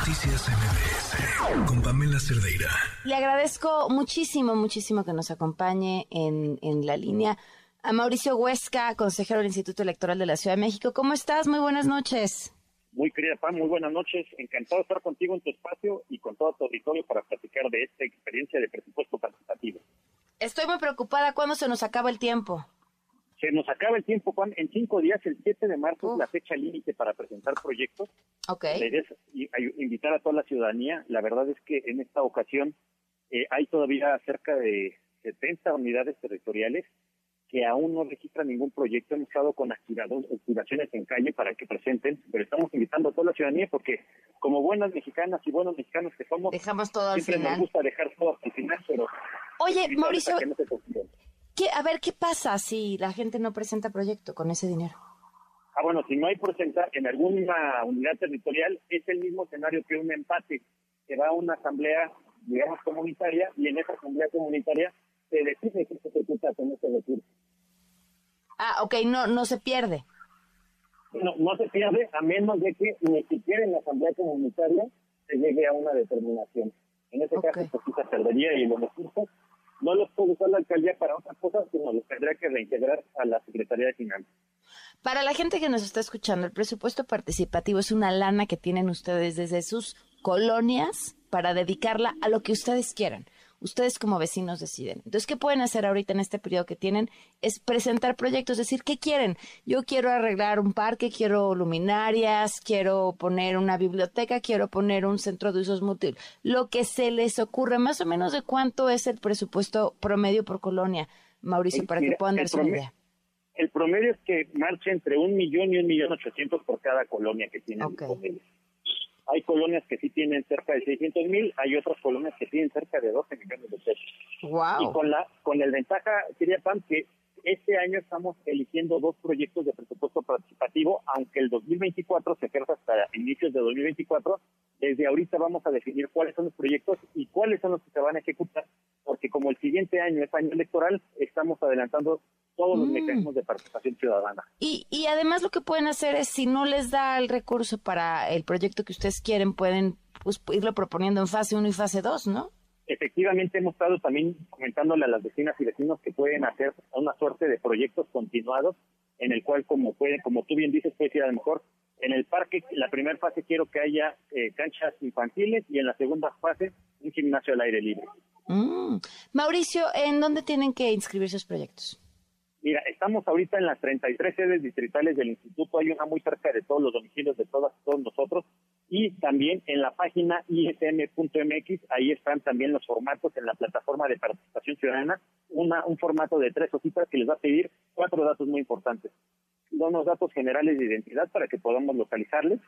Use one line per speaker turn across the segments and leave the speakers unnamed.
Noticias MBS con Pamela Cerdeira.
Le agradezco muchísimo, muchísimo que nos acompañe en, en la línea a Mauricio Huesca, consejero del Instituto Electoral de la Ciudad de México. ¿Cómo estás? Muy buenas noches.
Muy querida Pam, muy buenas noches. Encantado de estar contigo en tu espacio y con todo tu auditorio para platicar de esta experiencia de presupuesto participativo.
Estoy muy preocupada. ¿Cuándo se nos acaba el tiempo?
Se nos acaba el tiempo, Juan. En cinco días, el 7 de marzo, es la fecha límite para presentar proyectos.
Ok.
La idea es invitar a toda la ciudadanía. La verdad es que en esta ocasión eh, hay todavía cerca de 70 unidades territoriales que aún no registran ningún proyecto. Hemos estado con activaciones en calle para que presenten, pero estamos invitando a toda la ciudadanía porque como buenas mexicanas y buenos mexicanos que somos,
dejamos todo al
siempre
final.
nos gusta dejar todo al final, pero...
Oye, Mauricio,
se.
¿qué, a ver, ¿qué pasa si la gente no presenta proyecto con ese dinero?
Ah, bueno, si no hay porcentaje en alguna unidad territorial, es el mismo escenario que un empate, que va a una asamblea, digamos, comunitaria, y en esa asamblea comunitaria se decide que se ejecuta con ese recurso.
Ah, ok, no, no se pierde.
No, no se pierde a menos de que ni siquiera en la asamblea comunitaria se llegue a una determinación. En ese caso, pues sí se perdería y los recursos no los puede usar la alcaldía para otras cosas, sino los tendría que reintegrar a la Secretaría de Finanzas.
Para la gente que nos está escuchando, el presupuesto participativo es una lana que tienen ustedes desde sus colonias para dedicarla a lo que ustedes quieran. Ustedes como vecinos deciden. Entonces, ¿qué pueden hacer ahorita en este periodo que tienen? Es presentar proyectos, es decir, ¿qué quieren? Yo quiero arreglar un parque, quiero luminarias, quiero poner una biblioteca, quiero poner un centro de usos múltiples. Lo que se les ocurre, más o menos de cuánto es el presupuesto promedio por colonia, Mauricio, para que puedan darse una idea.
El promedio es que marche entre un millón y un millón ochocientos por cada colonia que tiene disponible. Hay colonias que sí tienen cerca de 600 mil, hay otras colonias que tienen cerca de 12 millones de pesos. Y con la con el ventaja, quería Pam, que este año estamos eligiendo dos proyectos de presupuesto participativo, aunque el 2024 se ejerza hasta inicios de 2024. Desde ahorita vamos a definir cuáles son los proyectos y cuáles son los que se van a ejecutar, porque como el siguiente año es año electoral, estamos adelantando todos los
Mm.
mecanismos de participación ciudadana.
Y, y además lo que pueden hacer es, si no les da el recurso para el proyecto que ustedes quieren, pueden pues, irlo proponiendo en fase 1 y fase 2, ¿no?
Efectivamente, hemos estado también comentándole a las vecinas y vecinos que pueden hacer una suerte de proyectos continuados, en el cual, como puede, como tú bien dices, puede decir a lo mejor en el parque, la primera fase quiero que haya eh, canchas infantiles y en la segunda fase un gimnasio al aire libre.
Mm. Mauricio, ¿en dónde tienen que inscribir sus proyectos?
Mira, estamos ahorita en las 33 sedes distritales del instituto, hay una muy cerca de todos los domicilios de todos nosotros y también en la página ism.mx, ahí están también los formatos en la plataforma de participación ciudadana, un formato de tres hojitas que les va a pedir cuatro datos muy importantes. Unos datos generales de identidad para que podamos localizarles,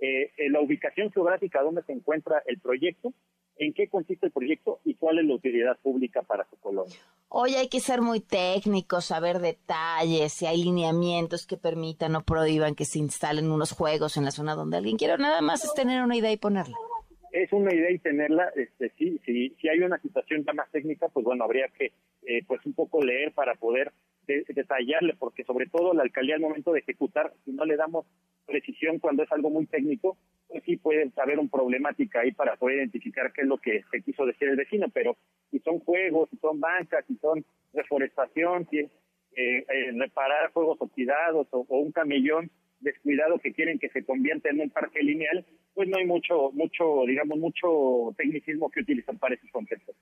eh, eh, la ubicación geográfica donde se encuentra el proyecto, en qué consiste el proyecto y cuál es la utilidad pública para su colonia.
Hoy hay que ser muy técnicos, saber detalles, si hay lineamientos que permitan o prohíban que se instalen unos juegos en la zona donde alguien quiera. Nada más es tener una idea y ponerla.
es una idea y tenerla, este, sí, sí, si hay una situación ya más técnica, pues bueno, habría que, eh, pues un poco leer para poder de- detallarle, porque sobre todo la alcaldía al momento de ejecutar, si no le damos precisión cuando es algo muy técnico, pues sí puede haber una problemática ahí para poder identificar qué es lo que se quiso decir el vecino, pero si son juegos, si son bancas, si son reforestación, si es eh, eh, reparar juegos oxidados o, o un camellón descuidado que quieren que se convierta en un parque lineal, pues no hay mucho, mucho, digamos, mucho tecnicismo que utilizar para esos conceptos.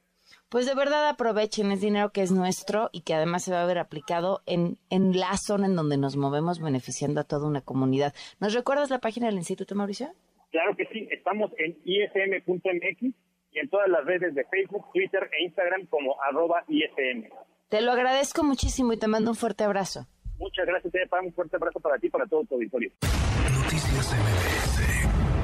Pues de verdad aprovechen, es dinero que es nuestro y que además se va a ver aplicado en, en la zona en donde nos movemos beneficiando a toda una comunidad. ¿Nos recuerdas la página del Instituto, Mauricio?
Claro que sí, estamos en ism.mx y en todas las redes de Facebook, Twitter e Instagram como arroba ism.
Te lo agradezco muchísimo y te mando un fuerte abrazo.
Muchas gracias, Tepa. Un fuerte abrazo para ti y para todo tu auditorio.
Noticias MBS.